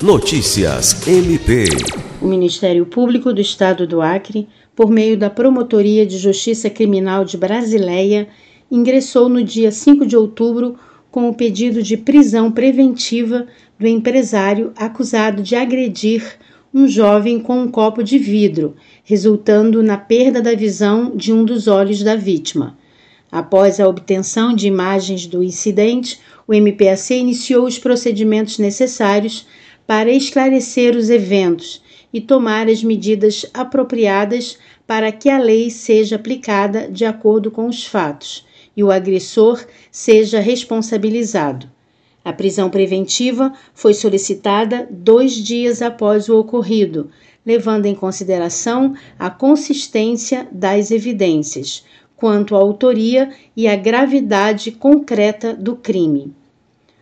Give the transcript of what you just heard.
Notícias MP. O Ministério Público do Estado do Acre, por meio da Promotoria de Justiça Criminal de Brasileia, ingressou no dia 5 de outubro com o pedido de prisão preventiva do empresário acusado de agredir um jovem com um copo de vidro, resultando na perda da visão de um dos olhos da vítima. Após a obtenção de imagens do incidente, o MPAC iniciou os procedimentos necessários para esclarecer os eventos e tomar as medidas apropriadas para que a lei seja aplicada de acordo com os fatos e o agressor seja responsabilizado. A prisão preventiva foi solicitada dois dias após o ocorrido, levando em consideração a consistência das evidências quanto à autoria e à gravidade concreta do crime.